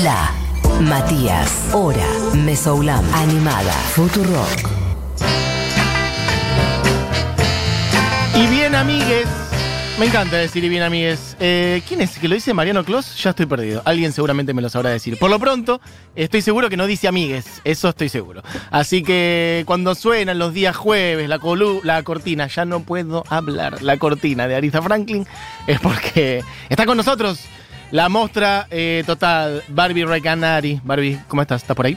La, Matías, Hora, Mesoulam, Animada, Futurock. Y bien, amigues. Me encanta decir y bien, amigues. Eh, ¿Quién es? ¿Que lo dice Mariano Clos? Ya estoy perdido. Alguien seguramente me lo sabrá decir. Por lo pronto, estoy seguro que no dice amigues. Eso estoy seguro. Así que cuando suenan los días jueves, la, colu la cortina, ya no puedo hablar. La cortina de Arisa Franklin es porque está con nosotros la mostra eh, total, Barbie Recanari. Barbie, ¿cómo estás? ¿Estás por ahí?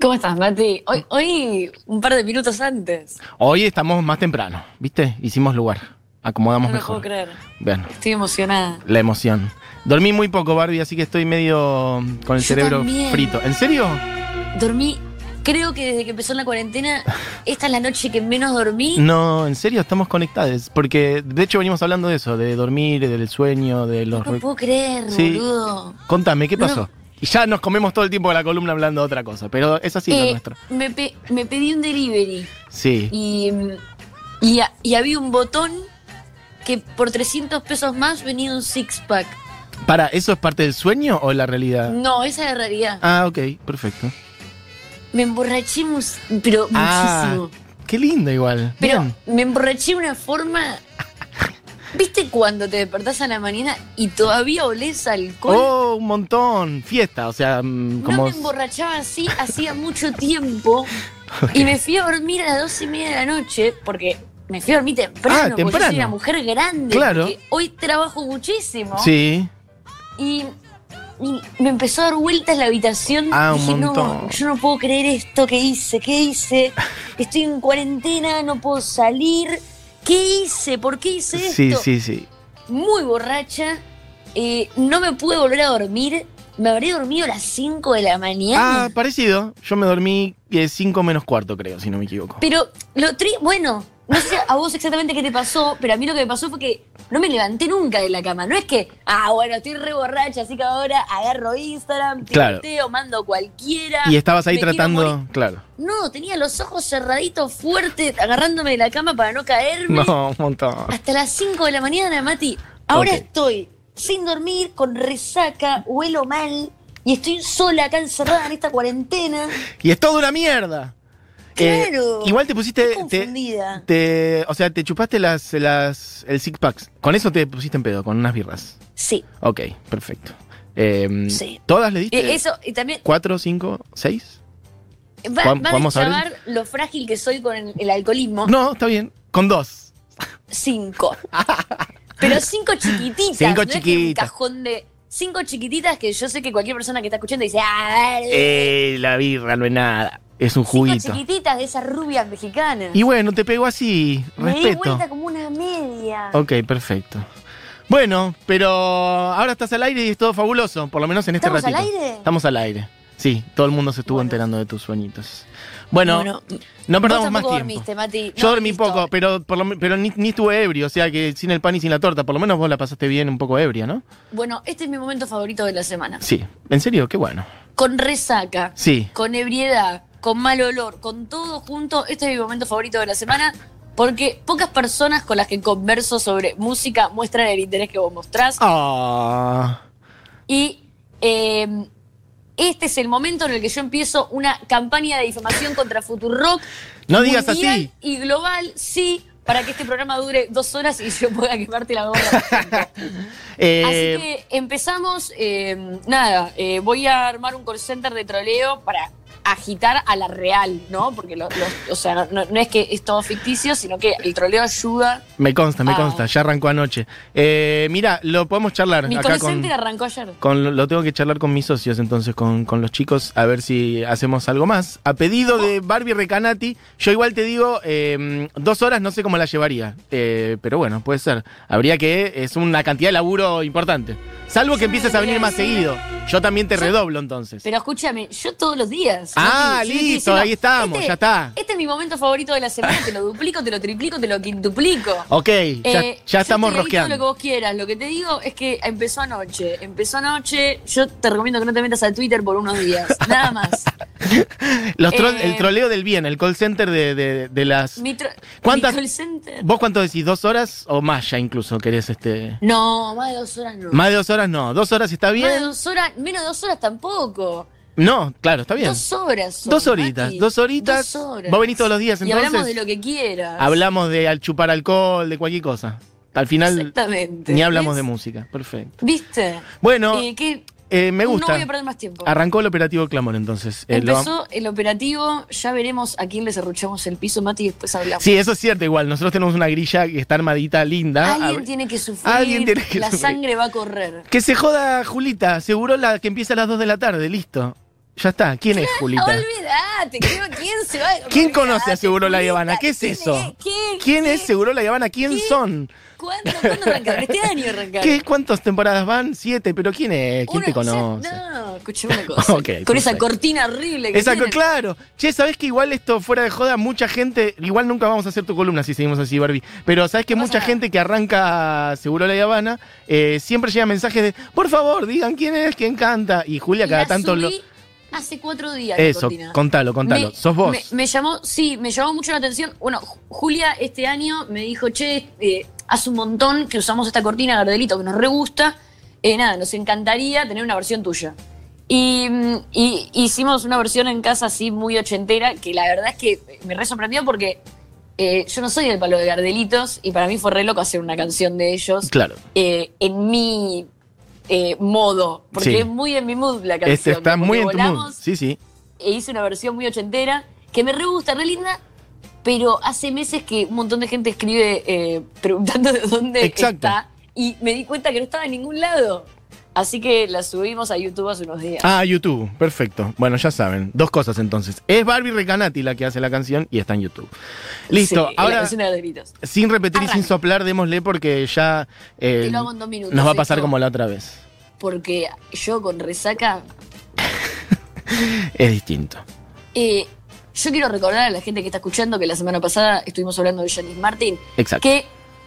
¿Cómo estás, Mati? Hoy, hoy un par de minutos antes. Hoy estamos más temprano, ¿viste? Hicimos lugar. Acomodamos No mejor. puedo creer. Bueno, Estoy emocionada. la emoción. Dormí muy poco, Barbie, así que estoy medio con el Yo cerebro también. frito. ¿En serio? Dormí, creo que desde que empezó la cuarentena, esta es la noche que menos dormí. No, en serio, estamos conectados. Porque de hecho venimos hablando de eso, de dormir, del sueño, de los... No lo puedo creer, Sí. boludo. Contame, ¿qué No, pasó? no. Y ya nos comemos todo el tiempo de la columna hablando de otra cosa, pero es así lo Eh, nuestro. me, pe- me pedí un delivery Sí. y, y, y había un botón que por 300 pesos más venía un six-pack. Para, ¿eso es parte del sueño o la realidad? No, esa es la realidad. Ah, ok, perfecto. Me emborraché, pero Ah, muchísimo. qué lindo igual. Pero Bien. me emborraché de una forma. ¿Viste cuando te despertás a la mañana y todavía olés alcohol? Oh, un montón. Fiesta, o sea, mm, no como... me emborrachaba así hacía mucho tiempo. Y me fui a dormir a las dos y media de la noche, porque me fui a dormir temprano, Ah, porque temprano. soy una mujer grande. Claro. porque hoy trabajo muchísimo. Sí. Y, y me empezó a dar vueltas la habitación. Ah, un Dije, no, montón. yo no puedo creer esto que hice, ¿qué hice? Estoy en cuarentena, no puedo salir. ¿Qué hice? ¿Por qué hice esto? Sí, sí, sí. Muy borracha. eh, no me pude volver a dormir. Me habré dormido a las 5 de la mañana. Ah, parecido. Yo me dormí 5 menos cuarto, creo, si no me equivoco. Pero lo tri bueno, no sé a vos exactamente qué te pasó, pero a mí lo que me pasó fue que no me levanté nunca de la cama. No es que, ah, bueno, estoy re borracha, así que ahora agarro Instagram, Claro. tuiteo, mando cualquiera. Y estabas ahí tratando, claro. No, tenía los ojos cerraditos fuertes, agarrándome de la cama para no caerme. No, un montón. Hasta las 5 de la mañana, Mati. Ahora estoy sin dormir, con resaca, huelo mal y estoy sola acá encerrada en esta cuarentena. Y es toda una mierda. Eh, Claro. igual te pusiste. Te- te- o sea, te chupaste las, las, el six packs. Con eso te pusiste en pedo, con unas birras. Sí, Ok, perfecto. Eh, Sí. ¿Todas le diste? Eh, eso, y también ¿Cuatro, cinco, seis? va, ¿Cuán- va vamos a destrabar lo frágil que soy con el, el alcoholismo. No, está bien. Con dos. Cinco. Pero cinco chiquititas. Cinco no es que un cajón de. Cinco chiquititas que yo sé que cualquier persona que está escuchando dice, ah, dale". Eh, la birra no es nada. Es un Cinco juguito. chiquititas de esas rubias mexicanas. Y bueno, te pegó así. Me di Respeto. vuelta como una media. Ok, perfecto. Bueno, pero ahora estás al aire y es todo fabuloso, por lo menos en este ¿Estamos al ratito. aire? Estamos al aire. Sí, todo el mundo se estuvo Bueno. enterando de tus sueñitos. Bueno, no perdamos más tiempo. dormiste, Mati. Yo No, dormí listo. poco, pero, por lo men- pero ni, ni estuve ebrio, o sea que sin el pan y sin la torta, por lo menos vos la pasaste bien un poco ebria, ¿no? Bueno, este es mi momento favorito de la semana. Sí, en serio, qué bueno. Con resaca, Sí, con ebriedad, con mal olor, con todo junto, este es mi momento favorito de la semana. Porque pocas personas con las que converso sobre música muestran el interés que vos mostrás. Ah, Y eh, este es el momento en el que yo empiezo una campaña de difamación contra Futurock. No digas así. Y global, sí, para que este programa dure dos horas y yo pueda quemarte la gorra. eh, Así que empezamos. eh, nada, eh, voy a armar un call center de troleo para agitar a la real, ¿no? Porque, lo- lo- o sea, no, es que es todo ficticio, sino que el troleo ayuda. me consta, me consta, ya arrancó anoche. Eh, mira, lo podemos charlar Mi acá con... arrancó ayer. Con, lo- tengo que charlar con mis socios, entonces, con, con los chicos, a ver si hacemos algo más. A pedido de Barbie Recanati, yo igual te digo, eh, dos horas no sé cómo la llevaría, eh, pero bueno, puede ser. Habría que, es una cantidad de laburo importante. Salvo que empieces a venir más seguido. Yo también te redoblo entonces. Pero escúchame, yo todos los días. Ah, yo listo, ahí estamos, ya está. Este es mi momento favorito de la semana, te lo duplico, te lo triplico, te lo quintuplico. Ok, ya, Eh, ya yo estamos te leí rosqueando. Lo que vos quieras. Lo que te digo es que empezó anoche. Empezó anoche. Yo te recomiendo que no te metas a Twitter por unos días. Nada más. Los tro- Eh. el troleo del bien, el call center de, de- de las. Mi ¿Cuántas- mi call center. ¿Vos cuánto decís? ¿Dos horas o más ya incluso querés este? No, más de dos horas no. Más de dos horas no. ¿Dos horas está Más de bien? dos horas, menos de dos horas tampoco. No, claro, está bien. Dos horas. son, Dos horitas, Mati. dos horitas. Dos horas. Vos venís todos los días, Y hablamos entonces. de lo que quieras. Hablamos de al chupar alcohol, de cualquier cosa. Al final Exactamente. ni hablamos de música. Perfecto. ¿Viste? Bueno, Eh, que eh, me No gusta. voy a perder más tiempo. Arrancó el operativo Clamor entonces. Eh, lo- Empezó el operativo, ya veremos a quién le cerruchamos el piso, Mati, y después hablamos. Sí, eso es cierto, igual. Nosotros tenemos una grilla que está armadita linda. Alguien A- tiene que sufrir, Alguien tiene que la sufrir. sangre va a correr. Que se joda Julita, seguro la que empieza a las 2 de la tarde, listo. Ya está. ¿Quién es Julita? Olvídate, ¿quién se va a ¿Quién conoce a Seguro La Habana? ¿Qué es ¿quién eso? es? ¿Quién? ¿Quién es. Seguro La Habana? ¿Quién son? ¿Cuándo, ¿Cuándo arrancaron? Este año arrancaron. ¿Qué, ¿Cuántas temporadas van? Siete, pero ¿quién es? ¿Quién Uno- te conoce? no, escuchame una cosa. Con esa cortina horrible que tienen. claro. Che, ¿sabés que igual esto fuera de joda? Mucha gente, igual nunca vamos a hacer tu columna si seguimos así, Barbie. Pero ¿sabés que mucha gente que arranca Seguro La Habana eh, siempre llega mensajes de, por favor, digan quién es, quién canta? Y Julia Y cada tanto lo... hace cuatro días. Eso, cortina. contalo, contalo. Me- ¿Sos vos? Me, me llamó, sí, me llamó mucho la atención. Bueno, Ju- Julia este año me dijo, che, eh, hace un montón que usamos esta cortina Gardelito que nos re gusta. Eh, nada, nos encantaría tener una versión tuya. Y, mm, y hicimos una versión en casa así muy ochentera, que la verdad es que me re sorprendió porque eh, yo no soy del palo de Gardelitos y para mí fue re loco hacer una canción de ellos Claro. eh, en mi eh, modo, porque Sí. es muy en mi mood la canción. Este está muy en tu mood. Sí, sí. e hice una versión muy ochentera que me re gusta, re linda, pero hace meses que un montón de gente escribe eh, preguntando de dónde Exacto. está y me di cuenta que no estaba en ningún lado. Así que la subimos a YouTube hace unos días. Ah, YouTube, perfecto. Bueno, ya saben, dos cosas entonces. Es Barbie Recanati la que hace la canción y está en YouTube. Listo, Sí, la ahora canción de Gardelitos. sin repetir y sin soplar, démosle porque ya eh, lo hago en dos minutos, nos va a pasar como la otra vez. Porque yo con resaca Es distinto. Eh, yo quiero recordar a la gente que está escuchando que la semana pasada estuvimos hablando de Janis Martin, Exacto. que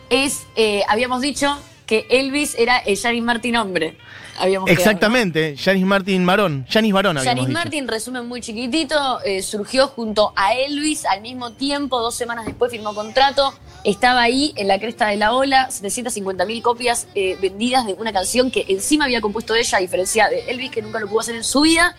es, eh, habíamos dicho que Elvis era el Janis Martin hombre. Habíamos. Exactamente, Janis Martin Marón. Janis Barón Janis. Martin, resumen muy chiquitito, eh, surgió junto a Elvis al mismo tiempo, dos semanas después firmó contrato, estaba ahí en la cresta de la ola, 750 mil copias eh, vendidas de una canción que encima había compuesto ella, a diferencia de Elvis, que nunca lo pudo hacer en su vida.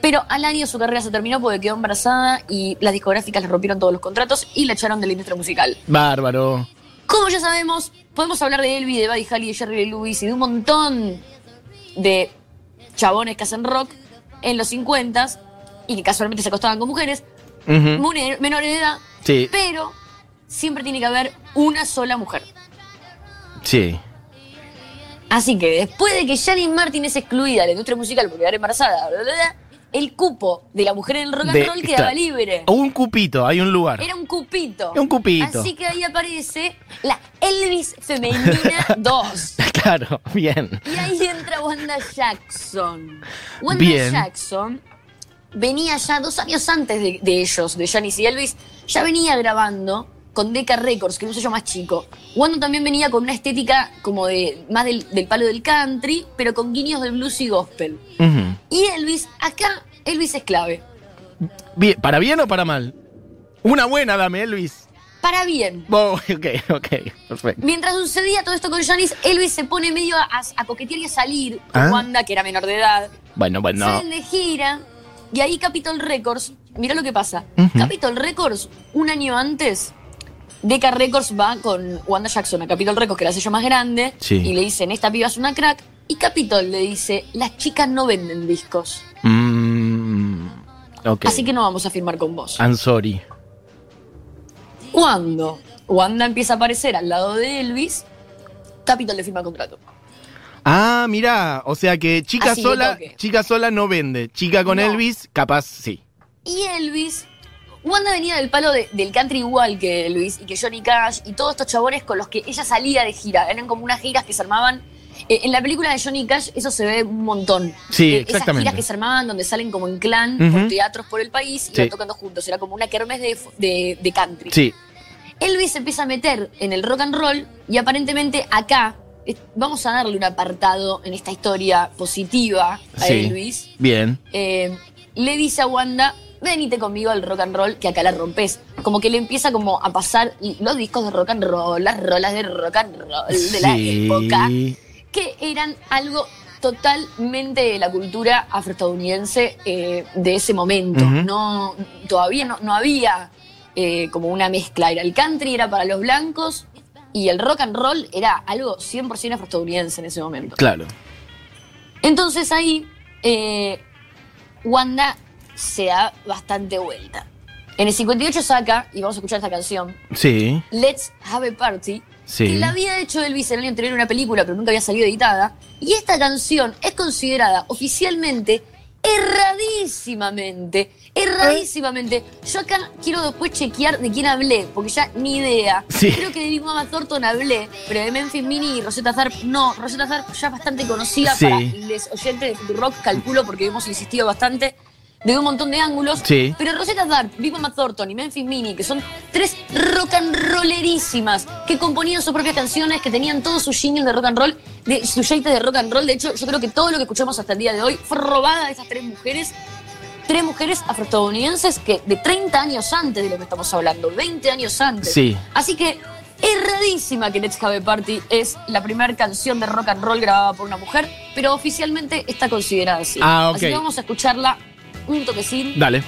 Pero al año su carrera se terminó porque quedó embarazada y las discográficas le rompieron todos los contratos y la echaron de la industria musical. Bárbaro. Como ya sabemos, podemos hablar de Elvis, de Buddy Holly, de Jerry Lewis y de un montón de chabones que hacen rock en los 50 y que casualmente se acostaban con mujeres, menores de edad, Sí, pero siempre tiene que haber una sola mujer. sí. Así que después de que Janis Martin es excluida de la industria musical por quedar embarazada, bla, bla, bla, el cupo de la mujer en el rock and De- roll quedaba claro. libre. Un cupito, hay un lugar. Era un cupito. Un cupito. Así que ahí aparece la Elvis Femenina 2. Claro, bien. Y ahí Wanda Jackson. Wanda Bien. Jackson venía ya dos años antes de, de ellos, de Janis y Elvis, ya venía grabando con Decca Records, que es un sello más chico. Wanda también venía con una estética como de más del, del palo del country, pero con guiños del blues y gospel. Y Elvis, acá Elvis es clave. Bien, ¿Para bien o para mal? Una buena, dame, Elvis. Para bien. Oh, ok, ok, perfecto. Mientras sucedía todo esto con Janis, Elvis se pone medio a, a coquetear y a salir con Ah. Wanda, que era menor de edad. Bueno, bueno. Salen de gira y ahí Capitol Records, mira lo que pasa. Capitol Records, un año antes, Decca Records va con Wanda Jackson a Capitol Records, que era la sello más grande, Sí. y le dicen, esta piba es una crack. Y Capitol le dice, las chicas no venden discos, Mm, ok. así que no vamos a firmar con vos. I'm sorry. Cuando Wanda empieza a aparecer al lado de Elvis, Capitol le firma contrato. Ah, mirá, o sea que chica Así sola, chica sola no vende. Chica con No. Elvis, capaz sí. Y Elvis, Wanda venía del palo de- del country igual que Elvis y que Johnny Cash y todos estos chabones con los que ella salía de gira. Eran como unas giras que se armaban. eh, en la película de Johnny Cash eso se ve un montón. Sí, Eh, exactamente. Esas giras que se armaban donde salen como en clan por teatros por el país y Sí. van tocando juntos. Era como una kermés de, de- de country. Sí. Elvis se empieza a meter en el rock and roll y aparentemente acá vamos a darle un apartado en esta historia positiva a sí. Elvis Bien. eh, le dice a Wanda, venite conmigo al rock and roll, que acá la rompes. Como que le empieza como a pasar los discos de rock and roll, las rolas de rock and roll de la época, que eran algo totalmente de la cultura afroestadounidense eh, de ese momento. No, todavía no, no había eh, como una mezcla. Era el country era para los blancos y el rock and roll era algo 100% afroestadounidense en ese momento. Claro. Entonces ahí eh, Wanda se da bastante vuelta. En el 58 saca, y vamos a escuchar esta canción, Sí. Let's Have a Party, Sí. que la había hecho Elvis el año anterior en una película, pero nunca había salido editada. Y esta canción es considerada oficialmente, erradísimamente, erradísimamente. Yo acá quiero después chequear de quién hablé, porque ya ni idea. Sí. Creo que de Big Mama Thornton hablé, pero de Memphis Mini y Rosetta Tharpe no. Rosetta Tharpe ya es bastante conocida Sí. para los oyentes de rock, calculo, porque hemos insistido bastante de un montón de ángulos. Sí. Pero Rosetta Tharpe, Big Mama Thornton y Memphis Mini, que son tres rock and rollerísimas, que componían sus propias canciones, que tenían todo su jingle de rock and roll, de su de rock and roll. De hecho, yo creo que todo lo que escuchamos hasta el día de hoy fue robada de esas tres mujeres. Tres mujeres afroestadounidenses que de 30 años antes de lo que estamos hablando, 20 años antes. Sí. Así que erradísima que Let's Have a Party es la primera canción de rock and roll grabada por una mujer, pero oficialmente está considerada así. Ah, ok. Así que vamos a escucharla un toquecín. Dale.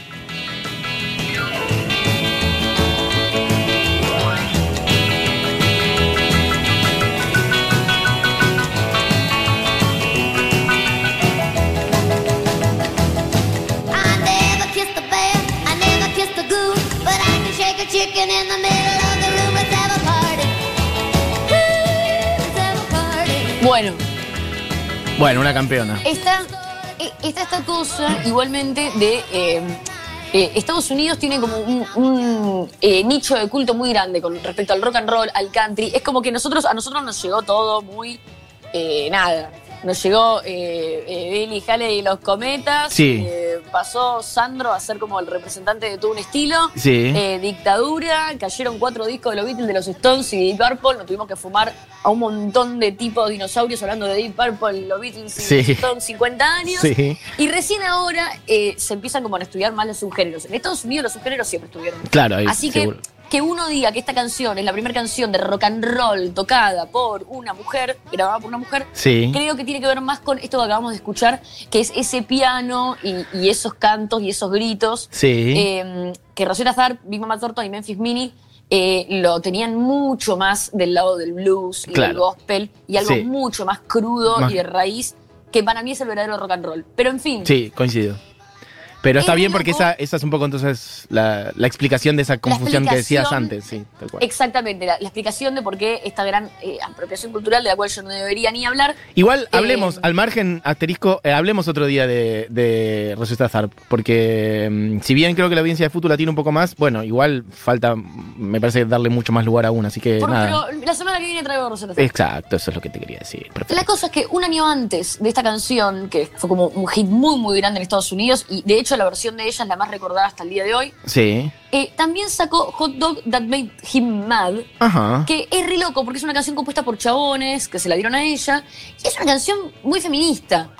Bueno, Bueno, una campeona. está, eh, está esta cosa igualmente de... eh, eh, Estados Unidos tiene como un, un, eh, nicho de culto muy grande con respecto al rock and roll, al country. Es como que nosotros, a nosotros nos llegó todo muy eh, nada. Nos llegó Billy Haley y los cometas. Sí. Eh, pasó Sandro a ser como el representante de todo un estilo. Sí. Eh, dictadura, cayeron cuatro discos de los Beatles, de los Stones y Deep Purple. Nos tuvimos que fumar a un montón de tipos dinosaurios hablando de Deep Purple, los Beatles y Sí. los Stones 50 años. Sí. Y recién ahora eh, se empiezan como a estudiar más los subgéneros. En Estados Unidos los subgéneros siempre estuvieron. Claro, ahí, Así seguro. que que uno diga que esta canción es la primera canción de rock and roll tocada por una mujer, grabada por una mujer, Sí. creo que tiene que ver más con esto que acabamos de escuchar, que es ese piano y, y esos cantos y esos gritos. Sí. Eh, que Rosetta Tharpe, Big Mama Thornton y Memphis Mini eh, lo tenían mucho más del lado del blues y del gospel y algo Sí. mucho más crudo Más- y de raíz, que para mí es el verdadero rock and roll. Pero en fin, Sí, coincido. Pero está Es bien porque esa, esa es un poco entonces la, la explicación de esa confusión que decías antes, sí, tal cual. exactamente, la, la explicación de por qué esta gran eh, apropiación cultural de la cual yo no debería ni hablar. Igual Eh, hablemos, al margen asterisco, eh, hablemos otro día de, de Rosetta Tharpe, porque mm, si bien creo que la audiencia de fútbol la tiene un poco más, bueno, igual falta, me parece, darle mucho más lugar aún, así que Por- nada. pero la semana que viene traigo a Rosetta Tharpe. Exacto, eso es lo que te quería decir. Perfecto. La cosa es que un año antes de esta canción, que fue como un hit muy, muy grande en Estados Unidos, y de hecho la versión de ella es la más recordada hasta el día de hoy, Sí. eh, también sacó Hot Dog That Made Him Mad, Ajá. que es re loco porque es una canción compuesta por chabones que se la dieron a ella, y es una canción muy feminista.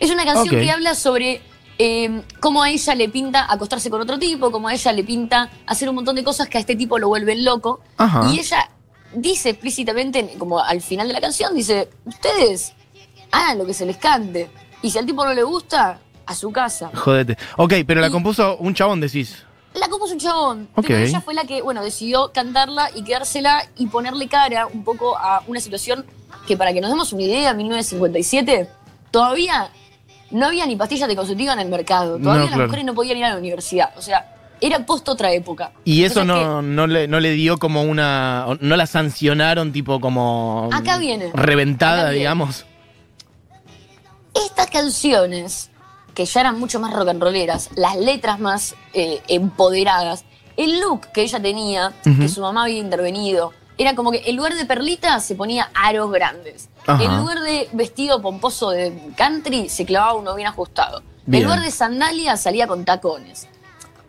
Es una canción que habla sobre eh, cómo a ella le pinta acostarse con otro tipo, cómo a ella le pinta hacer un montón de cosas que a este tipo lo vuelven loco. Ajá. Y ella dice explícitamente, como al final de la canción, dice, ustedes hagan lo que se les cante. Y si al tipo no le gusta, a su casa. Jodete. Ok, pero la Y- compuso un chabón, decís. La compuso un chabón. Ok. Pero ella fue la que, bueno, decidió cantarla y quedársela y ponerle cara un poco a una situación que, para que nos demos una idea, en 1957 todavía no había ni pastillas anticonceptivas en el mercado. Todavía No, las claro. mujeres no podían ir a la universidad. O sea, era post otra época. Y eso no, no, le, no le dio como una. No la sancionaron, tipo como. Acá viene. Reventada, Acá viene. digamos. Estas canciones, que ya eran mucho más rock and rolleras, las letras más eh, empoderadas, el look que ella tenía, que su mamá había intervenido, era como que en lugar de perlitas se ponía aros grandes. Ajá. En lugar de vestido pomposo de country, se clavaba uno bien ajustado. Bien. En lugar de sandalias, salía con tacones.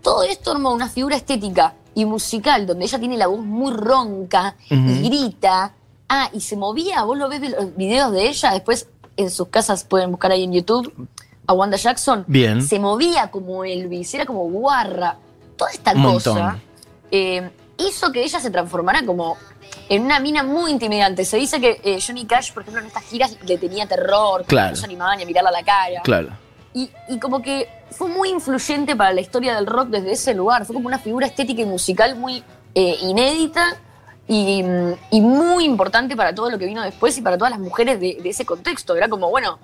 Todo esto armó una figura estética y musical donde ella tiene la voz muy ronca y grita. Ah, y se movía, vos lo ves en los videos de ella, después en sus casas pueden buscar ahí en YouTube. A Wanda Jackson, Bien. se movía como Elvis, era como guarra. Toda esta Un cosa eh, hizo que ella se transformara como en una mina muy intimidante. Se dice que eh, Johnny Cash, por ejemplo, en estas giras le tenía terror, Claro. no se animaba ni a mirarla a la cara. Claro. Y, y como que fue muy influyente para la historia del rock desde ese lugar. Fue como una figura estética y musical muy eh, inédita y, mm, y muy importante para todo lo que vino después y para todas las mujeres de, de ese contexto. Era como, bueno,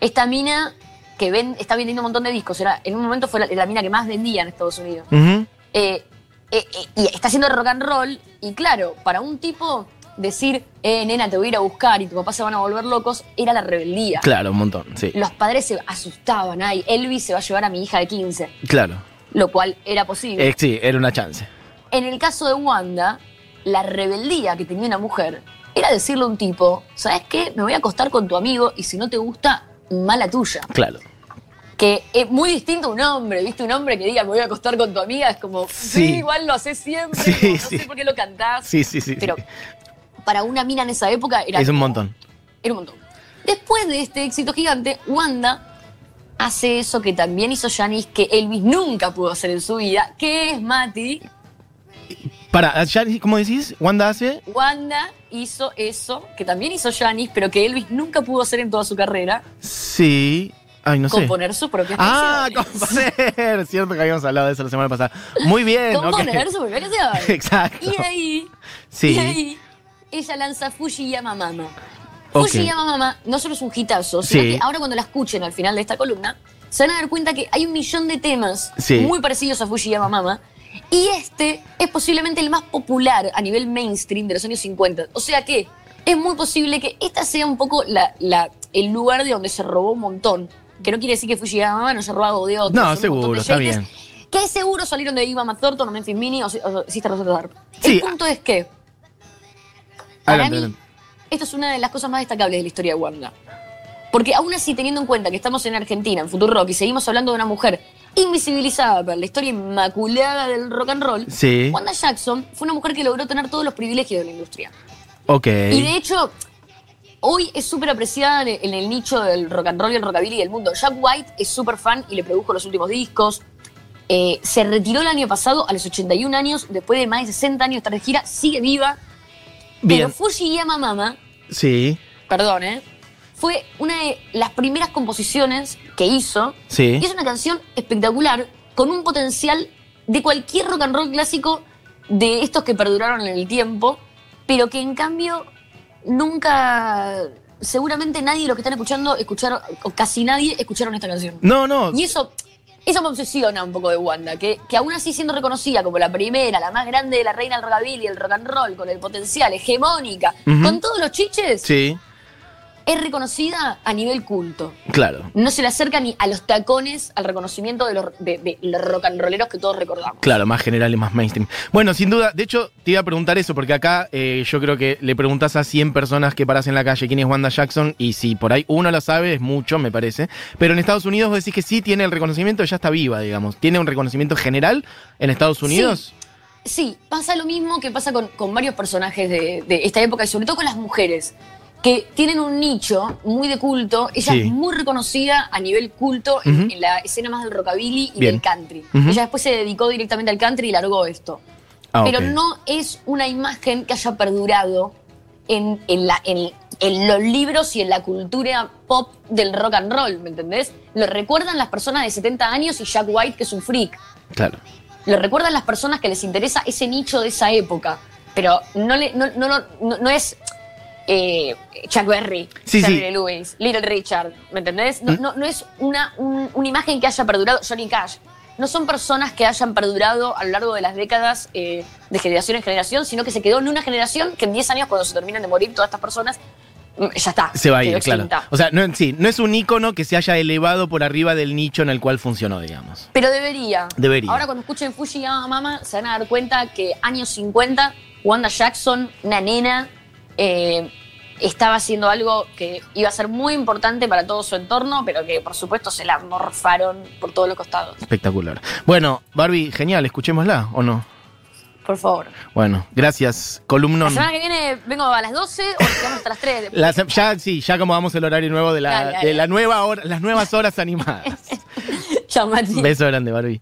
esta mina que ven, está vendiendo un montón de discos. Era, en un momento fue la, la mina que más vendía en Estados Unidos. Eh, eh, eh, y está haciendo rock and roll. Y claro, para un tipo decir, eh, nena, te voy a ir a buscar y tu papá se van a volver locos, era la rebeldía. Claro, un montón, sí. Los padres se asustaban, ay, Elvis se va a llevar a mi hija de 15, Claro. lo cual era posible. Eh, sí, era una chance. En el caso de Wanda, la rebeldía que tenía una mujer era decirle a un tipo, ¿sabes qué? Me voy a acostar con tu amigo y si no te gusta, mala tuya. Claro. Que es muy distinto a un hombre, ¿viste? Un hombre que diga, me voy a acostar con tu amiga, es como, sí, Sí. igual lo haces siempre, Sí, como, no sí. sé por qué lo cantás. Sí, sí, sí. Pero para una mina en esa época era Es un como- montón. Era un montón. Después de este éxito gigante, Wanda hace eso que también hizo Janis, que Elvis nunca pudo hacer en su vida, que es Mati. Para, ¿cómo decís? Wanda hace. Wanda hizo eso, que también hizo Janis, pero que Elvis nunca pudo hacer en toda su carrera, Sí. Ay, no sé. componer sus propias Ah, canciones. componer. Cierto que habíamos hablado de eso la semana pasada. Muy bien. Componer sus propias canciones. Exacto. Y ahí, Sí. y ahí, ella lanza Fujiyama Mama. Ok. Fujiyama Mama no solo es un hitazo, sino Sí. que ahora cuando la escuchen al final de esta columna, se van a dar cuenta que hay un millón de temas Sí. muy parecidos a Fujiyama Mama. Y este es posiblemente el más popular a nivel mainstream de los años 50. O sea que es muy posible que esta sea un poco la, la- el lugar de donde se robó un montón. Que no quiere decir que Fujiyama no haya robado de otros. No, seguro, está bien. Que seguro salieron de Iva Thornton o Memphis Mini o, o Sister Tharpe. Sí. El punto es que para Adelante, mí, adelante. esto es una de las cosas más destacables de la historia de Wanda. Porque aún así, teniendo en cuenta que estamos en Argentina, en Futurock, y seguimos hablando de una mujer invisibilizada por la historia inmaculada del rock and roll, Sí. Wanda Jackson fue una mujer que logró tener todos los privilegios de la industria. Ok. Y de hecho, hoy es súper apreciada en el nicho del rock and roll y el rockabilly del mundo. Jack White es súper fan y le produjo los últimos discos. Eh, se retiró el año pasado a los 81 años, después de más de 60 años de estar de gira, sigue viva. Pero Bien. Fujiyama Mama, Sí. perdón, ¿eh? fue una de las primeras composiciones que hizo. Sí. Y es una canción espectacular, con un potencial de cualquier rock and roll clásico de estos que perduraron en el tiempo, pero que en cambio nunca, seguramente nadie de los que están escuchando, escucharon, o casi nadie escucharon esta canción. No, no. Y eso, eso me obsesiona un poco de Wanda, que, que aún así siendo reconocida como la primera, la más grande de la reina del rockabilly, el rock and roll, con el potencial, hegemónica, con todos los chiches, Sí, es reconocida a nivel culto. claro. No se le acerca ni a los tacones al reconocimiento de los, de, de los rock and rolleros que todos recordamos. Claro, más general y más mainstream. Bueno, sin duda, de hecho, te iba a preguntar eso, porque acá eh, yo creo que le preguntás a 100 personas que paras en la calle quién es Wanda Jackson, y si por ahí uno lo sabe, es mucho, me parece. Pero en Estados Unidos vos decís que sí tiene el reconocimiento, ya está viva, digamos. ¿Tiene un reconocimiento general en Estados Unidos? Sí, pasa lo mismo que pasa con, con varios personajes de, de esta época y sobre todo con las mujeres, que tienen un nicho muy de culto. Ella Sí. es muy reconocida a nivel culto en, la escena más del rockabilly y Bien. del country. Ella después se dedicó directamente al country y largó esto. Ah, Pero no es una imagen que haya perdurado en, en la, en, en los libros y en la cultura pop del rock and roll, ¿me entendés? Lo recuerdan las personas de 70 años y Jack White, que es un freak. Claro. Lo recuerdan las personas que les interesa ese nicho de esa época. Pero no, le, no, no- no es eh, Chuck Berry, Sí, Lewis, Little Richard, ¿me entendés? No, Mm. no, no es una, un- una imagen que haya perdurado, Johnny Cash. No son personas que hayan perdurado a lo largo de las décadas eh, de generación en generación, sino que se quedó en una generación que en 10 años, cuando se terminan de morir todas estas personas, mm, ya está. Se va a ir, claro. O sea, no, sí, no es un ícono que se haya elevado por arriba del nicho en el cual funcionó, digamos. Pero debería. Debería. Ahora cuando escuchen Fujiyama Mama se van a dar cuenta que años 50, Wanda Jackson, una nena, eh, estaba haciendo algo que iba a ser muy importante para todo su entorno, pero que por supuesto se la morfaron por todos los costados. Espectacular. Bueno, Barbie, genial, escuchémosla, ¿o no? por favor. Bueno, gracias, La columnón. semana que viene vengo a las 12 o quedamos hasta las 3. La se- ya, sí, ya como vamos el horario nuevo de la, Dale, dale. de la nueva hora, las nuevas horas animadas. Chao, Mati. Beso grande, Barbie.